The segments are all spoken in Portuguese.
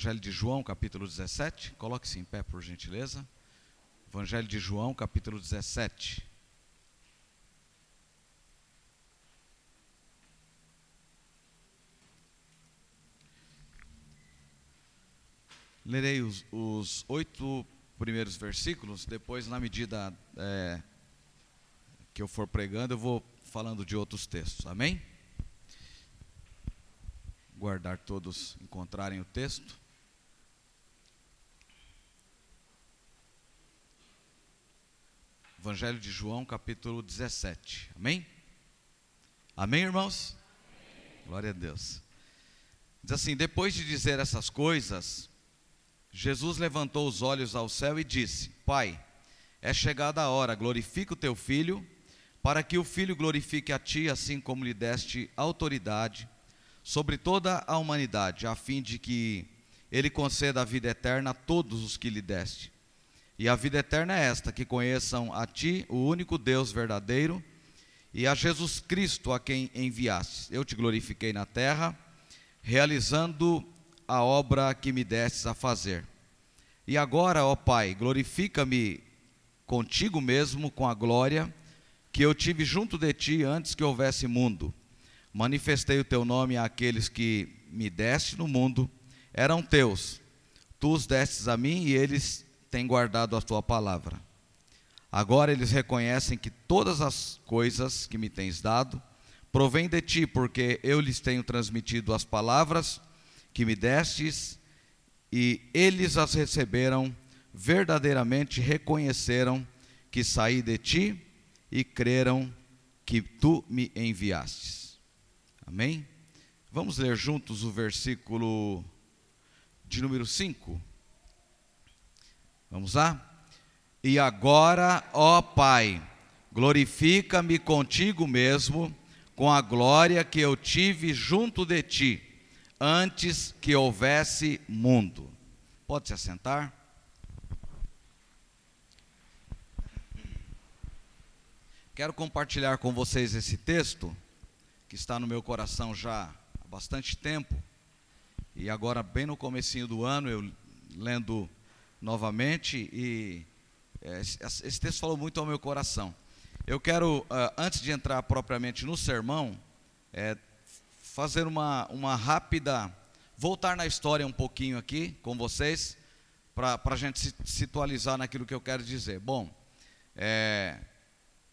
Evangelho de João, capítulo 17. Coloque-se em pé, por gentileza. Evangelho de João, capítulo 17. Lerei os, os oito primeiros versículos, depois, na medida é, que eu for pregando, eu vou falando de outros textos. Amém? Guardar todos encontrarem o texto. Evangelho de João, capítulo 17. Amém? Amém, irmãos? Amém. Glória a Deus. Diz assim: Depois de dizer essas coisas, Jesus levantou os olhos ao céu e disse: Pai, é chegada a hora, glorifica o teu filho, para que o filho glorifique a ti, assim como lhe deste autoridade sobre toda a humanidade, a fim de que ele conceda a vida eterna a todos os que lhe deste. E a vida eterna é esta: que conheçam a Ti, o único Deus verdadeiro, e a Jesus Cristo, a quem enviaste. Eu te glorifiquei na terra, realizando a obra que me destes a fazer. E agora, ó Pai, glorifica-me contigo mesmo com a glória que eu tive junto de ti antes que houvesse mundo. Manifestei o teu nome àqueles que me deste no mundo, eram teus. Tu os destes a mim e eles têm guardado a tua palavra. Agora eles reconhecem que todas as coisas que me tens dado provêm de ti, porque eu lhes tenho transmitido as palavras que me destes, e eles as receberam, verdadeiramente reconheceram que saí de ti e creram que tu me enviastes. Amém? Vamos ler juntos o versículo de número 5. Vamos lá? E agora, ó Pai, glorifica-me contigo mesmo, com a glória que eu tive junto de ti, antes que houvesse mundo. Pode se assentar? Quero compartilhar com vocês esse texto, que está no meu coração já há bastante tempo, e agora bem no comecinho do ano, eu lendo novamente e é, esse texto falou muito ao meu coração. Eu quero, ah, antes de entrar propriamente no sermão, é, fazer uma, uma rápida, voltar na história um pouquinho aqui com vocês, para a gente se situalizar naquilo que eu quero dizer. Bom, é,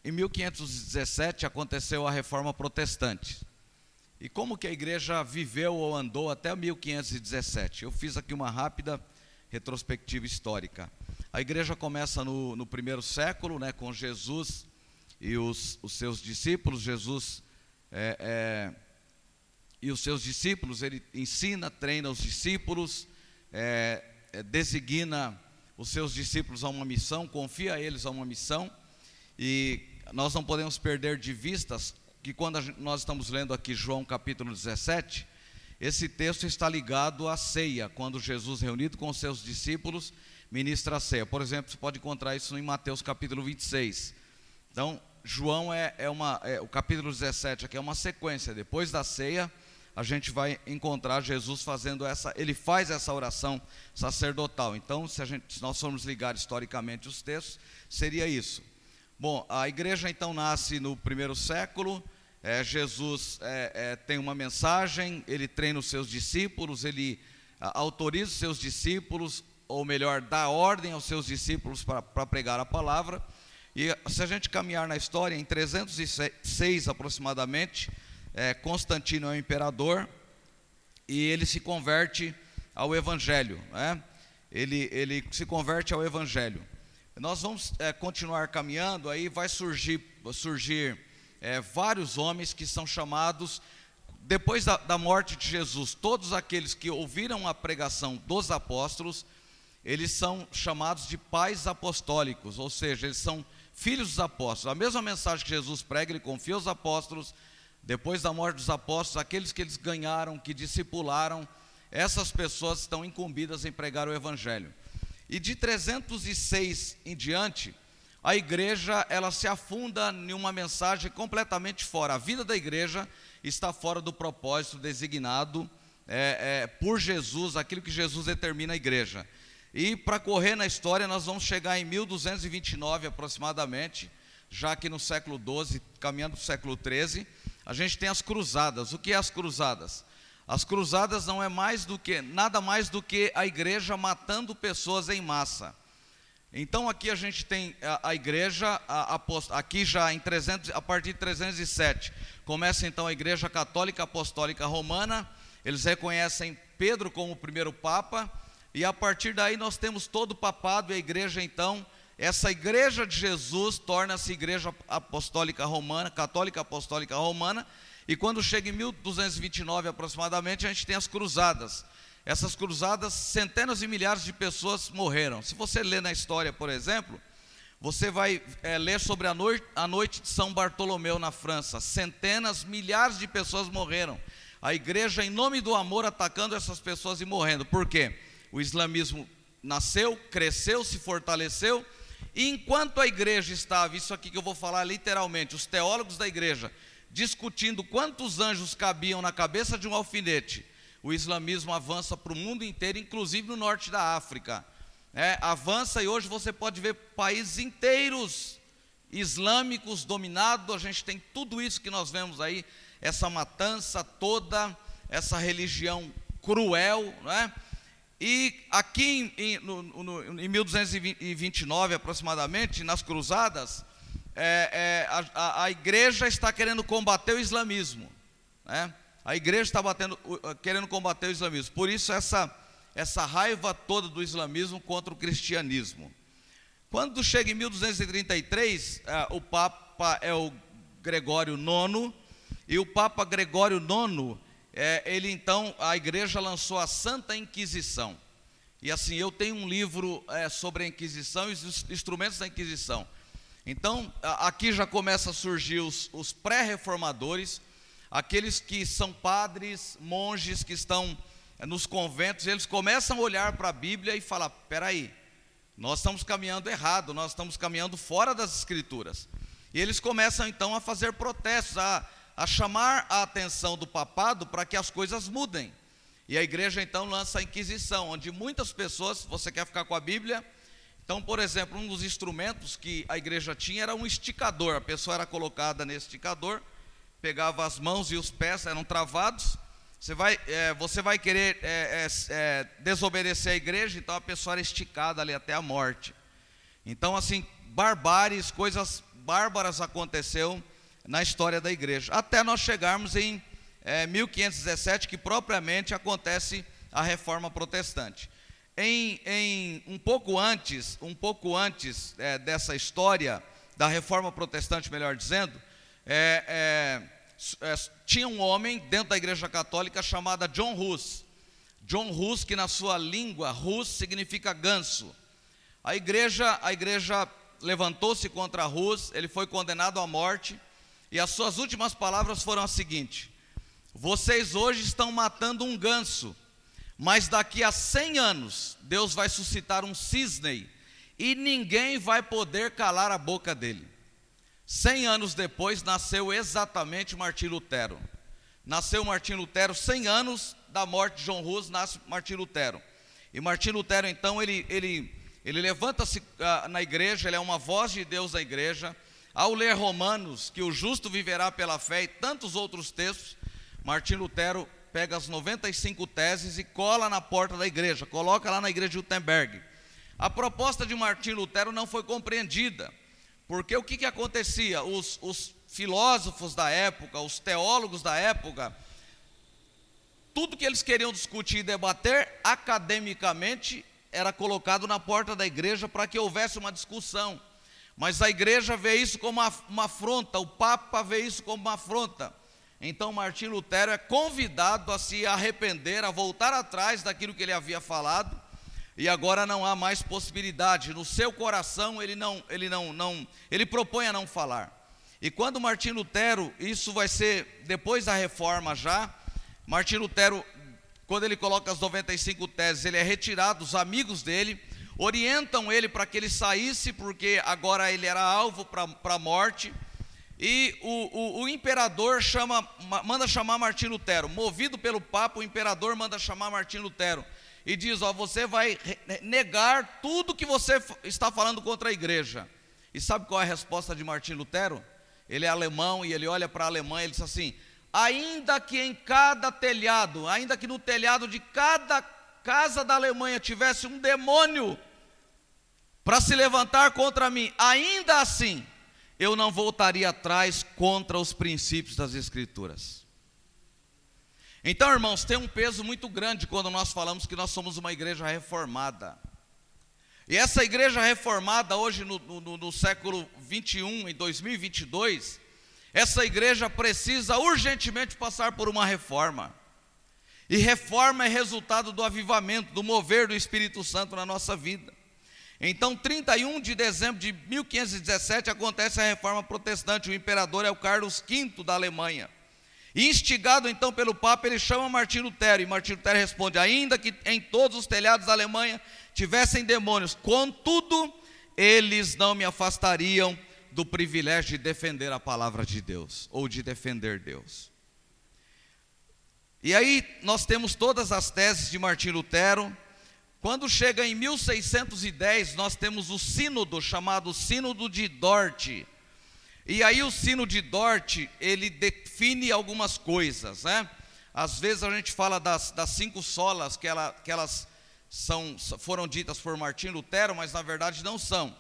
em 1517 aconteceu a reforma protestante. E como que a igreja viveu ou andou até 1517? Eu fiz aqui uma rápida retrospectiva histórica. A igreja começa no, no primeiro século, né, com Jesus e os, os seus discípulos. Jesus é, é, e os seus discípulos, ele ensina, treina os discípulos, é, é designa os seus discípulos a uma missão, confia a eles a uma missão, e nós não podemos perder de vistas que quando nós estamos lendo aqui João capítulo 17, esse texto está ligado à ceia, quando Jesus, reunido com seus discípulos, ministra a ceia. Por exemplo, você pode encontrar isso em Mateus capítulo 26. Então, João é, é uma. É, o capítulo 17 aqui é uma sequência. Depois da ceia, a gente vai encontrar Jesus fazendo essa. Ele faz essa oração sacerdotal. Então, se, a gente, se nós formos ligar historicamente os textos, seria isso. Bom, a igreja então nasce no primeiro século é, Jesus é, é, tem uma mensagem, ele treina os seus discípulos, ele a, autoriza os seus discípulos, ou melhor, dá ordem aos seus discípulos para pregar a palavra. E se a gente caminhar na história, em 306 aproximadamente, é, Constantino é o imperador e ele se converte ao Evangelho. Né? Ele, ele se converte ao Evangelho. Nós vamos é, continuar caminhando, aí vai surgir, surgir é, vários homens que são chamados, depois da, da morte de Jesus, todos aqueles que ouviram a pregação dos apóstolos, eles são chamados de pais apostólicos, ou seja, eles são filhos dos apóstolos. A mesma mensagem que Jesus prega, ele confia aos apóstolos, depois da morte dos apóstolos, aqueles que eles ganharam, que discipularam, essas pessoas estão incumbidas em pregar o evangelho. E de 306 em diante, a igreja ela se afunda em uma mensagem completamente fora. A vida da igreja está fora do propósito designado é, é, por Jesus, aquilo que Jesus determina a igreja. E para correr na história, nós vamos chegar em 1229 aproximadamente, já que no século XII, caminhando para o século XIII, a gente tem as cruzadas. O que é as cruzadas? As cruzadas não é mais do que nada mais do que a igreja matando pessoas em massa. Então aqui a gente tem a, a igreja, a, a, aqui já em 300, a partir de 307, começa então a igreja católica apostólica romana, eles reconhecem Pedro como o primeiro papa, e a partir daí nós temos todo o papado e a igreja então, essa igreja de Jesus torna-se igreja apostólica romana, católica apostólica romana, e quando chega em 1229 aproximadamente, a gente tem as cruzadas. Essas cruzadas, centenas e milhares de pessoas morreram. Se você ler na história, por exemplo, você vai é, ler sobre a a noite de São Bartolomeu na França. Centenas, milhares de pessoas morreram. A igreja, em nome do amor, atacando essas pessoas e morrendo. Por quê? O islamismo nasceu, cresceu, se fortaleceu. E enquanto a igreja estava, isso aqui que eu vou falar literalmente, os teólogos da igreja discutindo quantos anjos cabiam na cabeça de um alfinete, o islamismo avança para o mundo inteiro, inclusive no norte da África. É, avança e hoje você pode ver países inteiros islâmicos dominados. A gente tem tudo isso que nós vemos aí, essa matança toda, essa religião cruel, não é? E aqui em, no, no, em 1229 aproximadamente, nas cruzadas, é, é, a, a, igreja está querendo combater o islamismo. Né? A igreja está batendo, querendo combater o islamismo. Por isso, essa, essa raiva toda do islamismo contra o cristianismo. Quando chega em 1233, é, o Papa é o Gregório IX, e o Papa Gregório IX, é, ele então, a igreja lançou a Santa Inquisição. E assim, eu tenho um livro é, sobre a Inquisição e os instrumentos da Inquisição. Então, aqui já começa a surgir os, os pré-reformadores, aqueles que são padres, monges que estão eh, nos conventos, eles começam a olhar para a Bíblia e falar: peraí, nós estamos caminhando errado, nós estamos caminhando fora das Escrituras. E eles começam então a fazer protestos, a, a chamar a atenção do papado para que as coisas mudem. E a igreja então lança a Inquisição, onde muitas pessoas, você quer ficar com a Bíblia? Então, por exemplo, um dos instrumentos que a igreja tinha era um esticador. A pessoa era colocada nesse esticador, pegava as mãos e os pés, eram travados. Você vai, é, você vai querer é, é, é, desobedecer a igreja, então a pessoa era esticada ali até a morte. Então, assim, barbáries, coisas bárbaras aconteceu na história da igreja. Até nós chegarmos em 1517, é, que propriamente acontece a reforma protestante. Em, em, um pouco antes, um pouco antes é, dessa história da Reforma Protestante, melhor dizendo, é, tinha um homem dentro da Igreja Católica chamado John Hus. John Hus, que na sua língua Hus significa ganso. A igreja, a igreja levantou-se contra Hus, ele foi condenado à morte e as suas últimas palavras foram as seguintes: Vocês hoje estão matando um ganso mas daqui a 100 anos, Deus vai suscitar um cisne e ninguém vai poder calar a boca dele. 100 anos depois, nasceu exatamente Martim Lutero. Nasceu Martim Lutero, 100 anos da morte de João Rus, nasce Martim Lutero. E Martim Lutero, então, ele, ele, ele levanta-se uh, na igreja, ele é uma voz de Deus na igreja. Ao ler Romanos, que o justo viverá pela fé, e tantos outros textos, Martim Lutero pega as 95 teses e cola na porta da igreja, coloca lá na igreja de Gutenberg. A proposta de Martim Lutero não foi compreendida, porque o que, que acontecia? Os, os filósofos da época, os teólogos da época, tudo que eles queriam discutir e debater academicamente era colocado na porta da igreja para que houvesse uma discussão. Mas a igreja vê isso como uma, uma afronta, o Papa vê isso como uma afronta. Então Martim Lutero é convidado a se arrepender, a voltar atrás daquilo que ele havia falado, e agora não há mais possibilidade. No seu coração ele não, ele não, não, ele propõe a não falar. E quando Martim Lutero, isso vai ser depois da reforma já, Martim Lutero, quando ele coloca as 95 teses, ele é retirado, os amigos dele orientam ele para que ele saísse, porque agora ele era alvo para a morte E o, o, o, imperador chama, manda chamar Martim Lutero. Movido pelo Papa, o imperador manda chamar Martim Lutero. E diz: Ó, você vai negar tudo que você está falando contra a igreja. E sabe qual é a resposta de Martim Lutero? Ele é alemão e ele olha para a Alemanha e diz assim: ainda que em cada telhado, ainda que no telhado de cada casa da Alemanha tivesse um demônio para se levantar contra mim, ainda assim eu não voltaria atrás contra os princípios das Escrituras. Então, irmãos, tem um peso muito grande quando nós falamos que nós somos uma igreja reformada. E essa igreja reformada, hoje no, no, no século 21, em 2022, essa igreja precisa urgentemente passar por uma reforma. E reforma é resultado do avivamento, do mover do Espírito Santo na nossa vida. Então, 31 de dezembro de 1517 acontece a reforma protestante. O imperador é o Carlos V da Alemanha. Instigado então pelo Papa, ele chama Martim Lutero. E Martim Lutero responde: Ainda que em todos os telhados da Alemanha tivessem demônios, contudo, eles não me afastariam do privilégio de defender a palavra de Deus, ou de defender Deus. E aí nós temos todas as teses de Martim Lutero, quando chega em 1610, nós temos o sínodo chamado Sínodo de Dort. E aí o sino de Dort, ele define algumas coisas, né? Às vezes a gente fala das, das cinco solas, que, ela, que elas são, foram ditas por Martim Lutero, mas na verdade não são.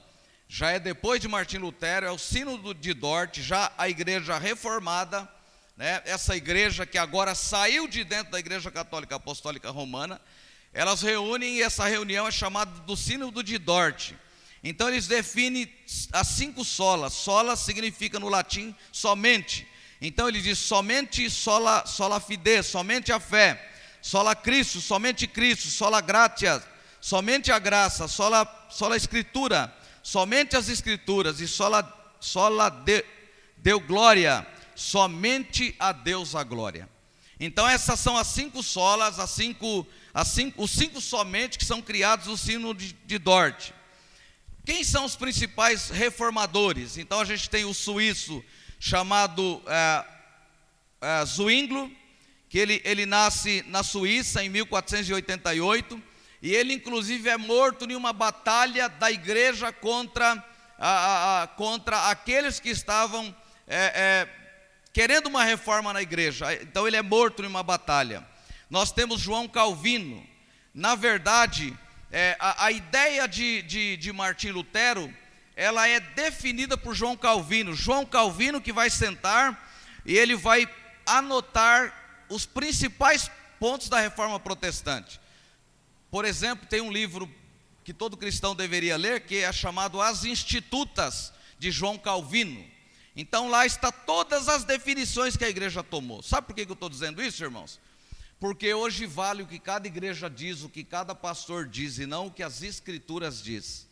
Já é depois de Martim Lutero, é o sínodo de Dort, já a igreja reformada, né? essa igreja que agora saiu de dentro da igreja católica apostólica romana, elas reúnem e essa reunião é chamada do Sínodo de Dort. Então eles definem as cinco solas. Sola significa no latim somente. Então ele diz somente sola, sola fide, somente a fé. Sola Cristo, somente Cristo, sola gratia, somente a graça, sola, sola escritura, somente as escrituras e sola, sola de, deu glória, somente a Deus a glória. Então essas são as cinco solas, as cinco cinco, os cinco somente que são criados no sino de, de. Quem são os principais reformadores? Então a gente tem o suíço chamado é, é, que ele, ele nasce na Suíça em 1488, e ele inclusive é morto em uma batalha da igreja contra, a, a, contra aqueles que estavam é, é, querendo uma reforma na igreja. Então ele é morto em uma batalha. Nós temos João Calvino. Na verdade, é, a, a, ideia de, de, de Martim Lutero, ela é definida por João Calvino. João Calvino que vai sentar e ele vai anotar os principais pontos da reforma protestante. Por exemplo, tem um livro que todo cristão deveria ler, que é chamado As Institutas, de João Calvino. Então lá está todas as definições que a igreja tomou. Sabe por que eu estou dizendo isso, irmãos? Porque hoje vale o que cada igreja diz, o que cada pastor diz, e não o que as escrituras diz.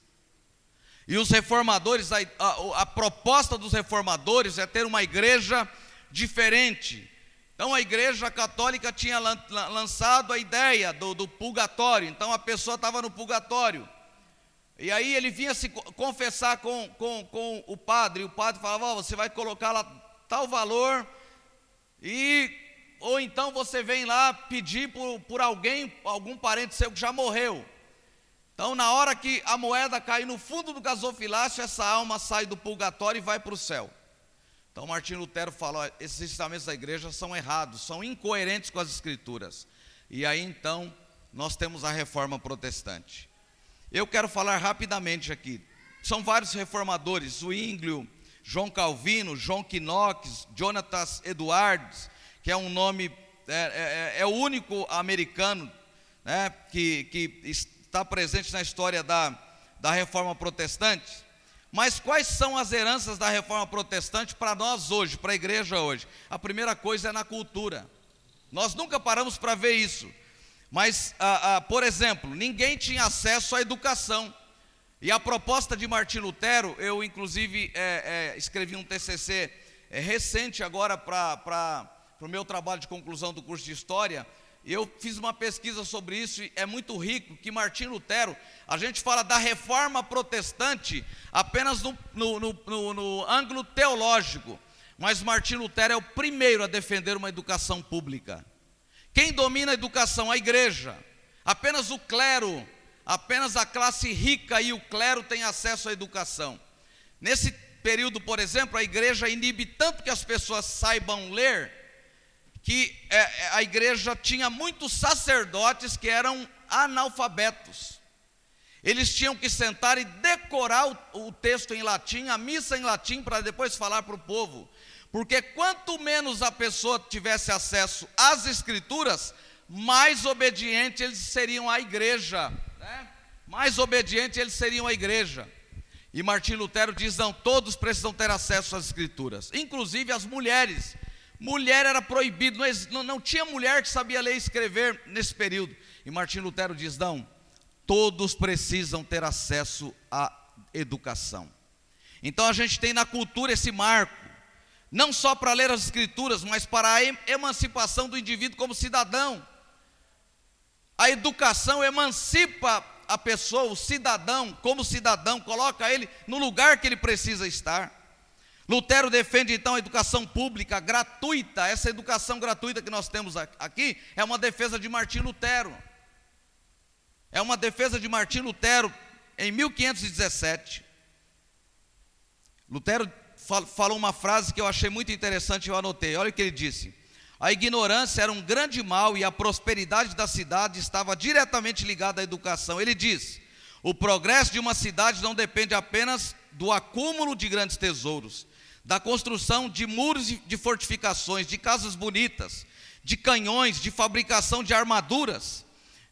E os reformadores, a, a, a proposta dos reformadores é ter uma igreja diferente. Então a igreja católica tinha lançado a ideia do, do purgatório, então a pessoa estava no purgatório. E aí ele vinha se confessar com, com, com o padre, e o padre falava: oh, você vai colocar lá tal valor, e ou então você vem lá pedir por, por alguém, algum parente seu que já morreu. Então, na hora que a moeda cai no fundo do gasofilácio, essa alma sai do purgatório e vai para o céu. Então, Martim Lutero fala: esses ensinamentos da igreja são errados, são incoerentes com as escrituras. E aí então, nós temos a reforma protestante. Eu quero falar rapidamente aqui. São vários reformadores: Zwinglio, João Calvino, João Knox, Jonatas Edwards, que é um nome, é, é, é o único americano né, que, que está presente na história da, da reforma protestante. Mas quais são as heranças da reforma protestante para nós hoje, para a igreja hoje? A primeira coisa é na cultura. Nós nunca paramos para ver isso. Mas, ah, ah, por exemplo, ninguém tinha acesso à educação. E a proposta de Martim Lutero, eu inclusive é, é, escrevi um TCC é, recente agora para para o meu trabalho de conclusão do curso de História, eu fiz uma pesquisa sobre isso e é muito rico que Martim Lutero, a gente fala da reforma protestante apenas no, no, no, no ângulo teológico, mas Martim Lutero é o primeiro a defender uma educação pública. Quem domina a educação? A igreja. Apenas o clero, apenas a classe rica e o clero têm acesso à educação. Nesse período, por exemplo, a igreja inibe tanto que as pessoas saibam ler, que é, é a igreja tinha muitos sacerdotes que eram analfabetos. Eles tinham que sentar e decorar o, o texto em latim, a missa em latim, para depois falar para o povo. Porque quanto menos a pessoa tivesse acesso às escrituras, mais obediente eles seriam à igreja. Né? Mais obediente eles seriam à igreja. E Martim Lutero diz: não, todos precisam ter acesso às escrituras, inclusive as mulheres. Mulher era proibido, não, não tinha mulher que sabia ler e escrever nesse período. E Martim Lutero diz: não, todos precisam ter acesso à educação. Então a gente tem na cultura esse marco não só para ler as Escrituras, mas para a emancipação do indivíduo como cidadão. A educação emancipa a pessoa, o cidadão, como cidadão, coloca ele no lugar que ele precisa estar. Lutero defende então a educação pública gratuita. Essa educação gratuita que nós temos aqui é uma defesa de Martim Lutero. É uma defesa de Martim Lutero em 1517. Lutero falou uma frase que eu achei muito interessante, eu anotei. Olha o que ele disse: A ignorância era um grande mal e a prosperidade da cidade estava diretamente ligada à educação. Ele diz: O progresso de uma cidade não depende apenas do acúmulo de grandes tesouros, da construção de muros de fortificações, de casas bonitas, de canhões, de fabricação de armaduras.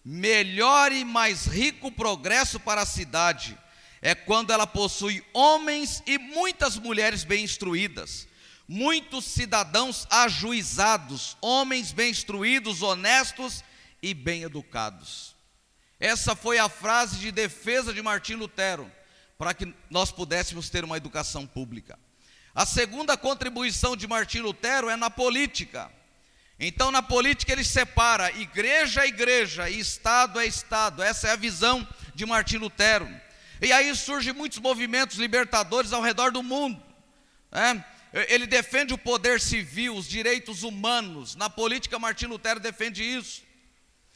Melhor e mais rico progresso para a cidade é quando ela possui homens e muitas mulheres bem instruídas, muitos cidadãos ajuizados, homens bem instruídos, honestos e bem educados. Essa foi a frase de defesa de Martim Lutero, para que nós pudéssemos ter uma educação pública. A segunda contribuição de Martim Lutero é na política. Então, na política, ele separa igreja é igreja e Estado é Estado. Essa é a visão de Martim Lutero. E aí surgem muitos movimentos libertadores ao redor do mundo. Né? Ele defende o poder civil, os direitos humanos. Na política, Martim Lutero defende isso.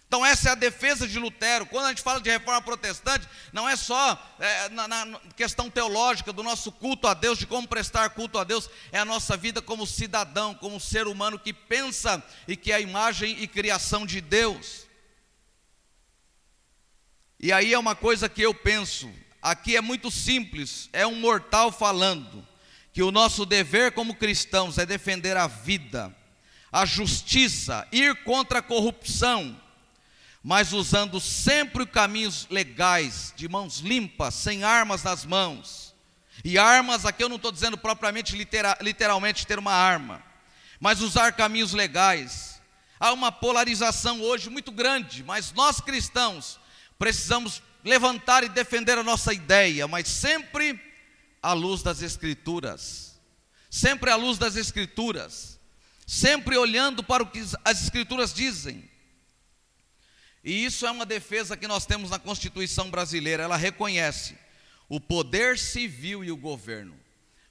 Então, essa é a defesa de Lutero. Quando a gente fala de reforma protestante, não é só é, na, na, questão teológica do nosso culto a Deus, de como prestar culto a Deus, é a nossa vida como cidadão, como ser humano que pensa e que é a imagem e criação de Deus. E aí é uma coisa que eu penso, aqui é muito simples, é um mortal falando que o nosso dever como cristãos é defender a vida, a justiça, ir contra a corrupção, mas usando sempre caminhos legais, de mãos limpas, sem armas nas mãos. E armas, aqui eu não estou dizendo propriamente litera, literalmente ter uma arma, mas usar caminhos legais. Há uma polarização hoje muito grande, mas nós cristãos precisamos levantar e defender a nossa ideia, mas sempre à luz das Escrituras. Sempre à luz das Escrituras. Sempre olhando para o que as Escrituras dizem. E isso é uma defesa que nós temos na Constituição brasileira. Ela reconhece o poder civil e o governo.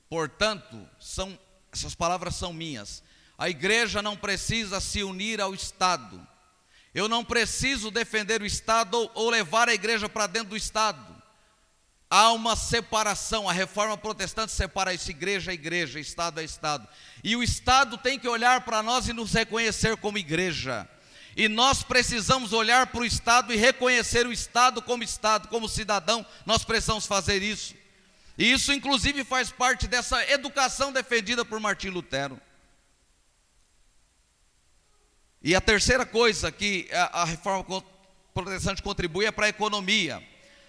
Portanto, são, essas palavras são minhas. A igreja não precisa se unir ao Estado eu não preciso defender o Estado ou levar a igreja para dentro do Estado. Há uma separação, a reforma protestante separa isso, igreja é igreja, Estado é Estado. E o Estado tem que olhar para nós e nos reconhecer como igreja. E nós precisamos olhar para o Estado e reconhecer o Estado como Estado, como cidadão, nós precisamos fazer isso. E isso, inclusive, faz parte dessa educação defendida por Martim Lutero. E a terceira coisa que a, reforma protestante contribui é para a economia.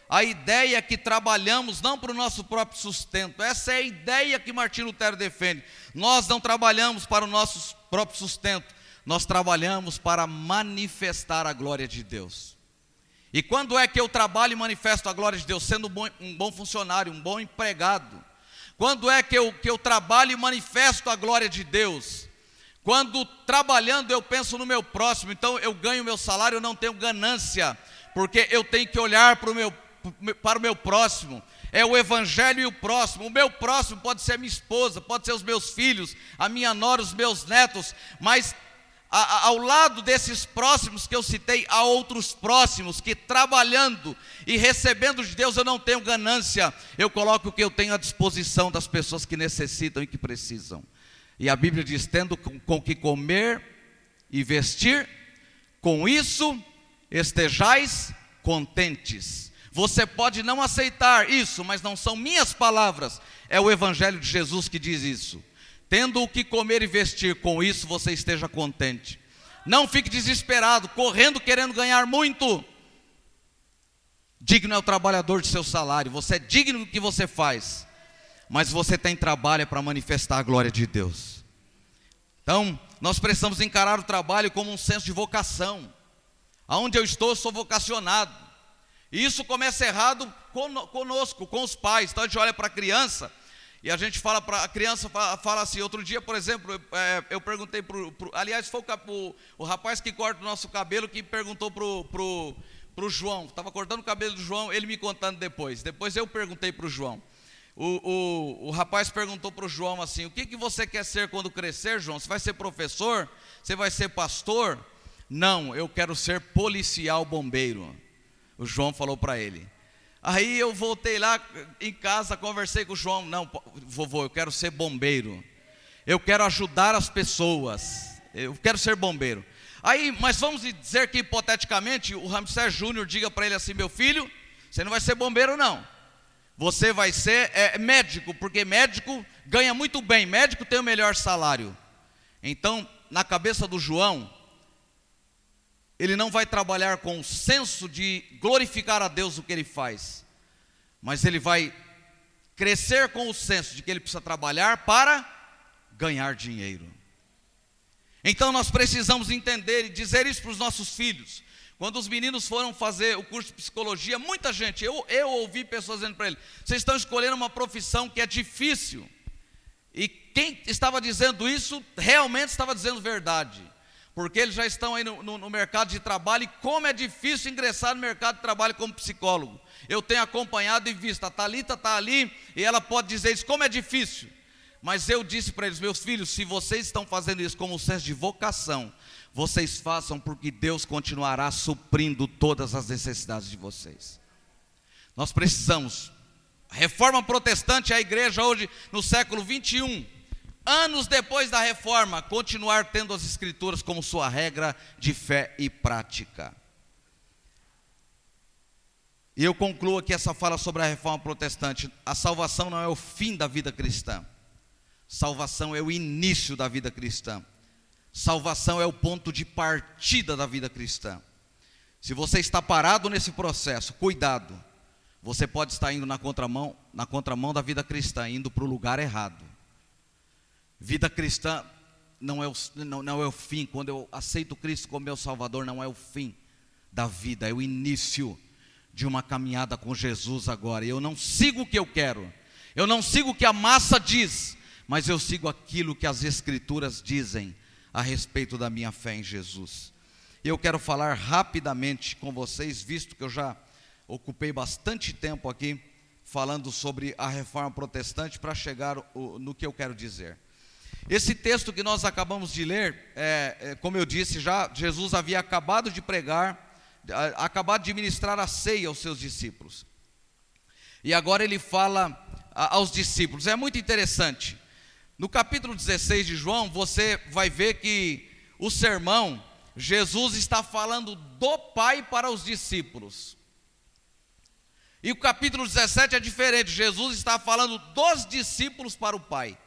A ideia que trabalhamos não para o nosso próprio sustento, essa é a ideia que Martim Lutero defende. Nós não trabalhamos para o nosso próprio sustento, nós trabalhamos para manifestar a glória de Deus. E quando é que eu trabalho e manifesto a glória de Deus? Sendo um bom, um bom funcionário, um bom empregado. Quando é que eu, que eu trabalho e manifesto a glória de Deus? Quando trabalhando eu penso no meu próximo, então eu ganho meu salário, eu não tenho ganância, porque eu tenho que olhar para o meu, para o meu próximo. é o evangelho e o próximo. O meu próximo pode ser minha esposa, pode ser os meus filhos, a minha nora, os meus netos, mas a, ao lado desses próximos que eu citei, há outros próximos que trabalhando e recebendo de Deus eu não tenho ganância, eu coloco o que eu tenho à disposição das pessoas que necessitam e que precisam. E a Bíblia diz: tendo com, com que comer e vestir, com isso estejais contentes. Você pode não aceitar isso, mas não são minhas palavras, é o Evangelho de Jesus que diz isso. Tendo o que comer e vestir, com isso você esteja contente. Não fique desesperado, correndo querendo ganhar muito. Digno é o trabalhador de seu salário, você é digno do que você faz, mas você tem trabalho para manifestar a glória de Deus. Então, nós precisamos encarar o trabalho como um senso de vocação. Aonde eu estou, eu sou vocacionado. E isso começa errado conosco, com os pais. Então a gente olha para a criança e a gente fala para a criança, fala, fala, assim. Outro dia, por exemplo, eu, é, eu perguntei para aliás, foi o, o, o, rapaz que corta o nosso cabelo que perguntou para o pro João. Estava cortando o cabelo do João, ele me contando depois. Depois eu perguntei para o João. O, o, rapaz perguntou para o João assim: O que, que você quer ser quando crescer, João? Você vai ser professor? Você vai ser pastor? Não, eu quero ser policial bombeiro. O João falou para ele. Aí eu voltei lá em casa, conversei com o João. Não, vovô, eu quero ser bombeiro. Eu quero ajudar as pessoas. Eu quero ser bombeiro. Aí, mas vamos dizer que hipoteticamente o Ramsés Júnior diga para ele assim: meu filho, você não vai ser bombeiro, não. Você vai ser é, médico, porque médico ganha muito bem, médico tem o melhor salário. Então, na cabeça do João, ele não vai trabalhar com o senso de glorificar a Deus o que ele faz, mas ele vai crescer com o senso de que ele precisa trabalhar para ganhar dinheiro. Então nós precisamos entender e dizer isso para os nossos filhos. Quando os meninos foram fazer o curso de psicologia, muita gente, eu, eu ouvi pessoas dizendo para ele: vocês estão escolhendo uma profissão que é difícil. E quem estava dizendo isso realmente estava dizendo verdade porque eles já estão aí no, no, no, mercado de trabalho e como é difícil ingressar no mercado de trabalho como psicólogo. Eu tenho acompanhado e visto, a Thalita está ali e ela pode dizer isso, como é difícil. Mas eu disse para eles, meus filhos, se vocês estão fazendo isso como um senso de vocação, vocês façam porque Deus continuará suprindo todas as necessidades de vocês. Nós precisamos. A reforma protestante, a igreja hoje no século 21, anos depois da reforma, continuar tendo as Escrituras como sua regra de fé e prática. E eu concluo aqui essa fala sobre a reforma protestante. A salvação não é o fim da vida cristã, salvação é o início da vida cristã, salvação é o ponto de partida da vida cristã. Se você está parado nesse processo, cuidado, você pode estar indo na contramão, na contramão da vida cristã, indo para o lugar errado. Vida cristã não é, o, não, não é o fim. Quando eu aceito Cristo como meu Salvador, não é o fim da vida, é o início de uma caminhada com Jesus agora. Eu não sigo o que eu quero, eu não sigo o que a massa diz, mas eu sigo aquilo que as Escrituras dizem a respeito da minha fé em Jesus. Eu quero falar rapidamente com vocês, visto que eu já ocupei bastante tempo aqui falando sobre a reforma protestante, para chegar no que eu quero dizer. Esse texto que nós acabamos de ler, é, é, como eu disse já, Jesus havia acabado de pregar, acabado de ministrar a ceia aos seus discípulos. E agora ele fala aos discípulos. É muito interessante. No capítulo 16 de João, você vai ver que o sermão, Jesus está falando do Pai para os discípulos. E o capítulo 17 é diferente, Jesus está falando dos discípulos para o Pai.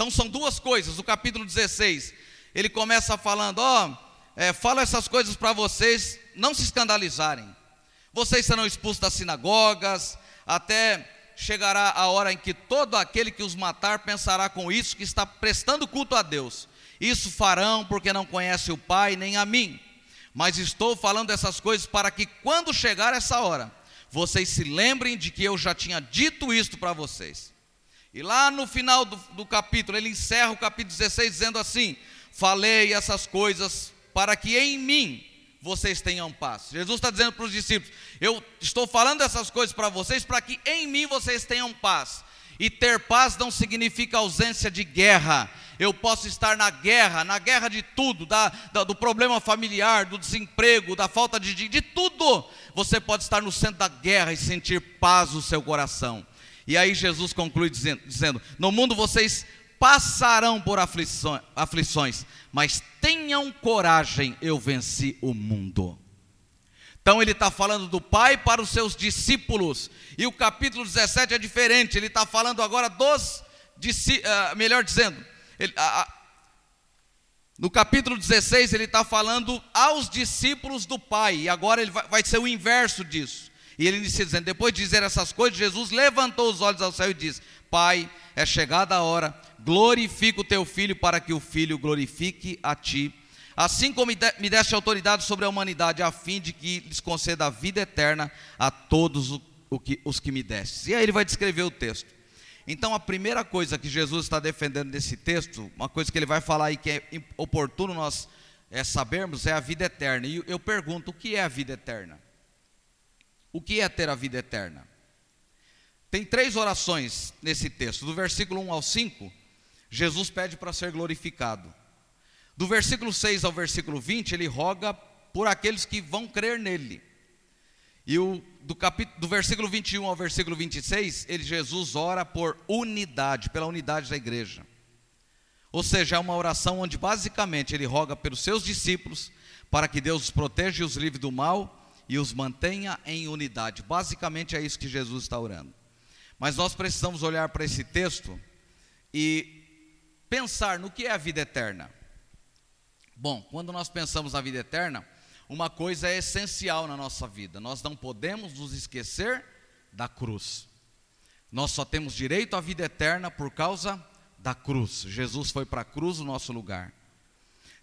Então são duas coisas. O capítulo 16, ele começa falando: Ó, oh, é, essas coisas para vocês não se escandalizarem. Vocês serão expulsos das sinagogas, até chegará a hora em que todo aquele que os matar pensará com isso que está prestando culto a Deus. Isso farão porque não conhece o Pai nem a mim. Mas estou falando essas coisas para que quando chegar essa hora, vocês se lembrem de que eu já tinha dito isto para vocês. E lá no final do, do capítulo, ele encerra o capítulo 16 dizendo assim: Falei essas coisas para que em mim vocês tenham paz. Jesus está dizendo para os discípulos: Eu estou falando essas coisas para vocês para que em mim vocês tenham paz. E ter paz não significa ausência de guerra. Eu posso estar na guerra, na guerra de tudo, da, da, do problema familiar, do desemprego, da falta de, de tudo. Você pode estar no centro da guerra e sentir paz no seu coração. E aí Jesus conclui dizendo: dizendo No mundo vocês passarão por aflições, mas tenham coragem, eu venci o mundo. Então ele está falando do Pai para os seus discípulos. E o capítulo 17 é diferente. Ele está falando agora dos, uh, melhor dizendo, ele, uh, no capítulo 16 ele está falando aos discípulos do Pai. E agora ele vai, vai ser o inverso disso. E ele inicia dizendo: depois de dizer essas coisas, Jesus levantou os olhos ao céu e disse: Pai, é chegada a hora, glorifica o teu filho para que o filho glorifique a ti assim como me deste autoridade sobre a humanidade, a fim de que lhes conceda a vida eterna a todos os que me deste. E aí ele vai descrever o texto. Então, a primeira coisa que Jesus está defendendo nesse texto, uma coisa que ele vai falar aí que é oportuno nós é, sabermos, é a vida eterna. E eu pergunto: o que é a vida eterna? O que é ter a vida eterna? Tem três orações nesse texto. Do versículo 1 ao 5, Jesus pede para ser glorificado. Do versículo 6 ao versículo 20, ele roga por aqueles que vão crer nele. E o, do, capítulo, do versículo 21 ao versículo 26, ele, Jesus ora por unidade, pela unidade da igreja. Ou seja, é uma oração onde basicamente ele roga pelos seus discípulos para que Deus os proteja e os livre do mal e os mantenha em unidade. Basicamente é isso que Jesus está orando. Mas nós precisamos olhar para esse texto e pensar no que é a vida eterna. Bom, quando nós pensamos na vida eterna, uma coisa é essencial na nossa vida: nós não podemos nos esquecer da cruz. Nós só temos direito à vida eterna por causa da cruz. Jesus foi para a cruz no nosso lugar.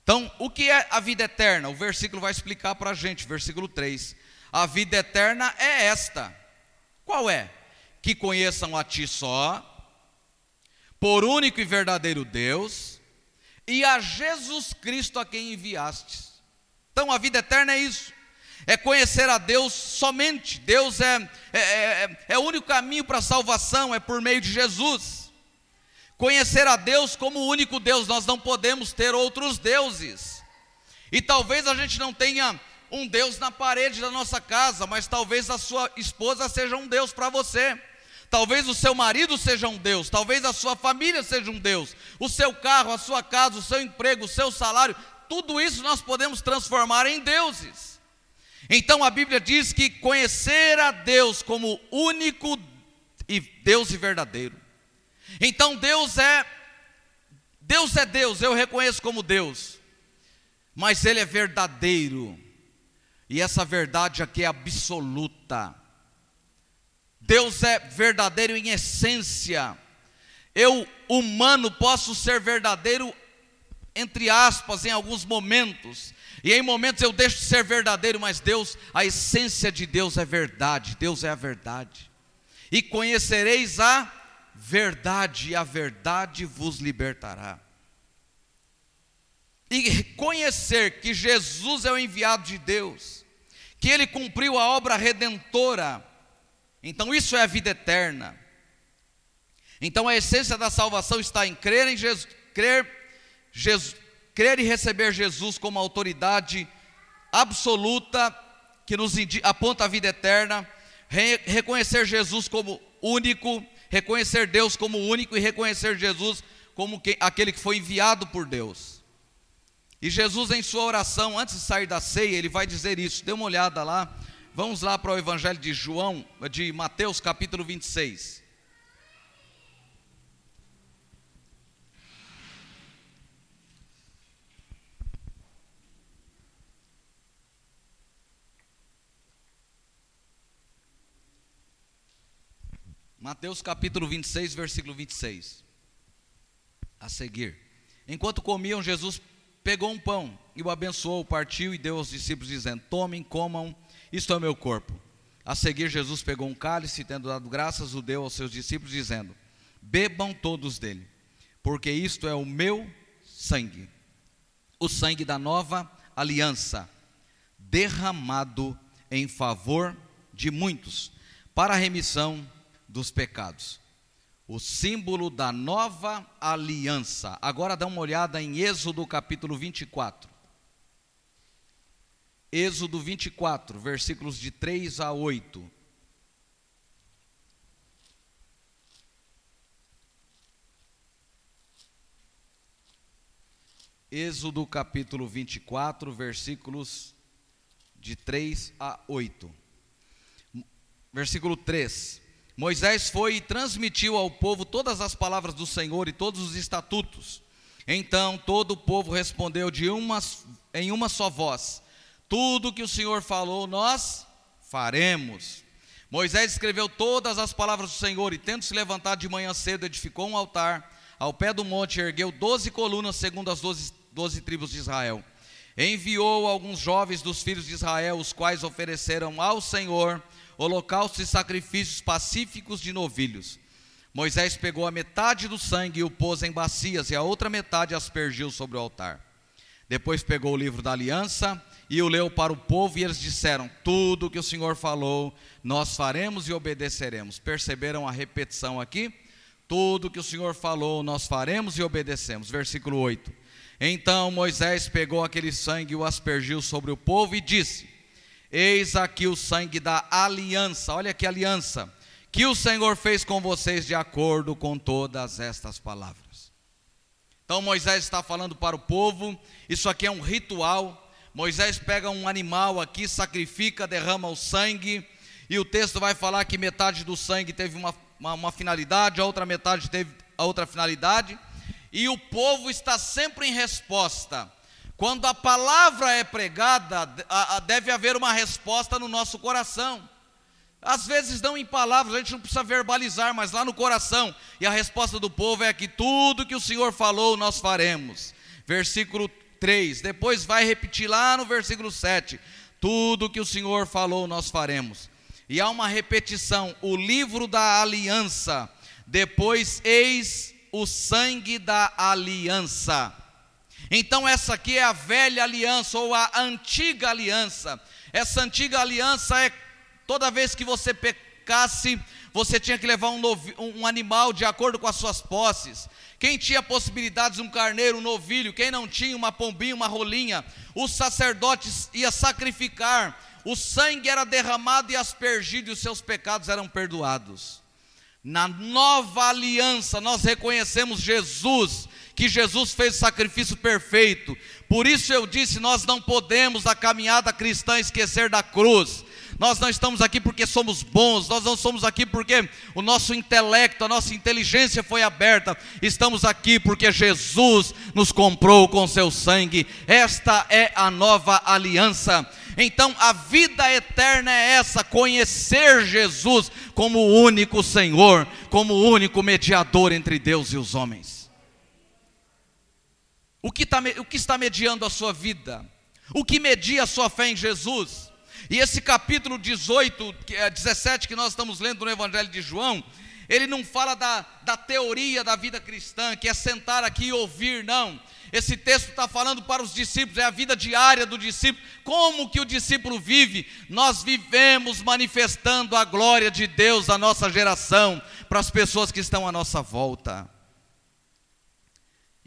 Então, o que é a vida eterna? O versículo vai explicar para a gente, versículo 3. A vida eterna é esta. Qual é? Que conheçam a Ti só, por único e verdadeiro Deus e a Jesus Cristo a quem enviastes. Então a vida eterna é isso, é conhecer a Deus somente. Deus é, é, é, é o único caminho para a salvação, é por meio de Jesus. Conhecer a Deus como o único Deus, nós não podemos ter outros deuses. E talvez a gente não tenha um Deus na parede da nossa casa, mas talvez a sua esposa seja um Deus para você. Talvez o seu marido seja um Deus, talvez a sua família seja um Deus, o seu carro, a sua casa, o seu emprego, o seu salário, tudo isso nós podemos transformar em deuses. Então a Bíblia diz que conhecer a Deus como único e Deus e verdadeiro. Então Deus é Deus é Deus, eu reconheço como Deus. Mas ele é verdadeiro. E essa verdade aqui é absoluta. Deus é verdadeiro em essência. Eu, humano, posso ser verdadeiro, entre aspas, em alguns momentos. E em momentos eu deixo de ser verdadeiro, mas Deus, a essência de Deus é verdade. Deus é a verdade. E conhecereis a verdade, e a verdade vos libertará. E conhecer que Jesus é o enviado de Deus, que ele cumpriu a obra redentora, então isso é a vida eterna. Então a essência da salvação está em crer em Jesus, crer, Jesus, crer e receber Jesus como autoridade absoluta que nos aponta a vida eterna, re, reconhecer Jesus como único, reconhecer Deus como único e reconhecer Jesus como que, aquele que foi enviado por Deus. E Jesus, em sua oração, antes de sair da ceia, ele vai dizer isso. Dê uma olhada lá, Vamos lá para o Evangelho de João, de Mateus capítulo 26. Mateus capítulo 26, versículo 26. A seguir. Enquanto comiam, Jesus pegou um pão e o abençoou, partiu e deu aos discípulos, dizendo: Tomem, comam isto é o meu corpo. A seguir, Jesus pegou um cálice e, tendo dado graças, o deu aos seus discípulos, dizendo: Bebam todos dele, porque isto é o meu sangue, o sangue da nova aliança, derramado em favor de muitos para a remissão dos pecados. O símbolo da nova aliança. Agora dá uma olhada em Êxodo capítulo 24. Êxodo 24, versículos de 3 a 8. Êxodo capítulo 24, versículos de 3 a 8. Versículo 3: Moisés foi e transmitiu ao povo todas as palavras do Senhor e todos os estatutos. Então todo o povo respondeu de uma, em uma só voz: Tudo que o Senhor falou, nós faremos. Moisés escreveu todas as palavras do Senhor e, tendo se levantado de manhã cedo, edificou um altar ao pé do monte, ergueu doze colunas segundo as doze tribos de Israel. Enviou alguns jovens dos filhos de Israel, os quais ofereceram ao Senhor holocaustos e sacrifícios pacíficos de novilhos. Moisés pegou a metade do sangue e o pôs em bacias, e a outra metade aspergiu sobre o altar. Depois pegou o livro da aliança e o leu para o povo, e eles disseram: Tudo o que o Senhor falou, nós faremos e obedeceremos. Perceberam a repetição aqui? Tudo o que o Senhor falou, nós faremos e obedecemos. Versículo 8. Então Moisés pegou aquele sangue e o aspergiu sobre o povo e disse: Eis aqui o sangue da aliança, olha que aliança, que o Senhor fez com vocês de acordo com todas estas palavras. Então Moisés está falando para o povo, isso aqui é um ritual. Moisés pega um animal aqui, sacrifica, derrama o sangue, e o texto vai falar que metade do sangue teve uma, uma, uma finalidade, a outra metade teve a outra finalidade e o povo está sempre em resposta. Quando a palavra é pregada, deve haver uma resposta no nosso coração. Às vezes não em palavras, a gente não precisa verbalizar, mas lá no coração. E a resposta do povo é que tudo que o Senhor falou nós faremos. Versículo 3. Depois vai repetir lá no versículo 7. Tudo que o Senhor falou nós faremos. E há uma repetição, o livro da aliança. Depois eis o sangue da aliança. Então, essa aqui é a velha aliança ou a antiga aliança. Essa antiga aliança é toda vez que você pecasse, você tinha que levar um, novi, um animal de acordo com as suas posses. Quem tinha possibilidades, um carneiro, um novilho, quem não tinha, uma pombinha, uma rolinha, os sacerdotes ia sacrificar, o sangue era derramado e aspergido e os seus pecados eram perdoados. Na nova aliança, nós reconhecemos Jesus, que Jesus fez o sacrifício perfeito. Por isso eu disse: nós não podemos, na caminhada cristã, esquecer da cruz. Nós não estamos aqui porque somos bons, nós não somos aqui porque o nosso intelecto, a nossa inteligência foi aberta. Estamos aqui porque Jesus nos comprou com seu sangue. Esta é a nova aliança. Então a vida eterna é essa: conhecer Jesus como o único Senhor, como o único mediador entre Deus e os homens. O que, tá, o que está mediando a sua vida? O que media a sua fé em Jesus? E esse capítulo 18, 17 é que nós estamos lendo no Evangelho de João, ele não fala da, da teoria da vida cristã, que é sentar aqui e ouvir, não. Esse texto está falando para os discípulos, é a vida diária do discípulo. Como que o discípulo vive? Nós vivemos manifestando a glória de Deus à nossa geração, para as pessoas que estão à nossa volta.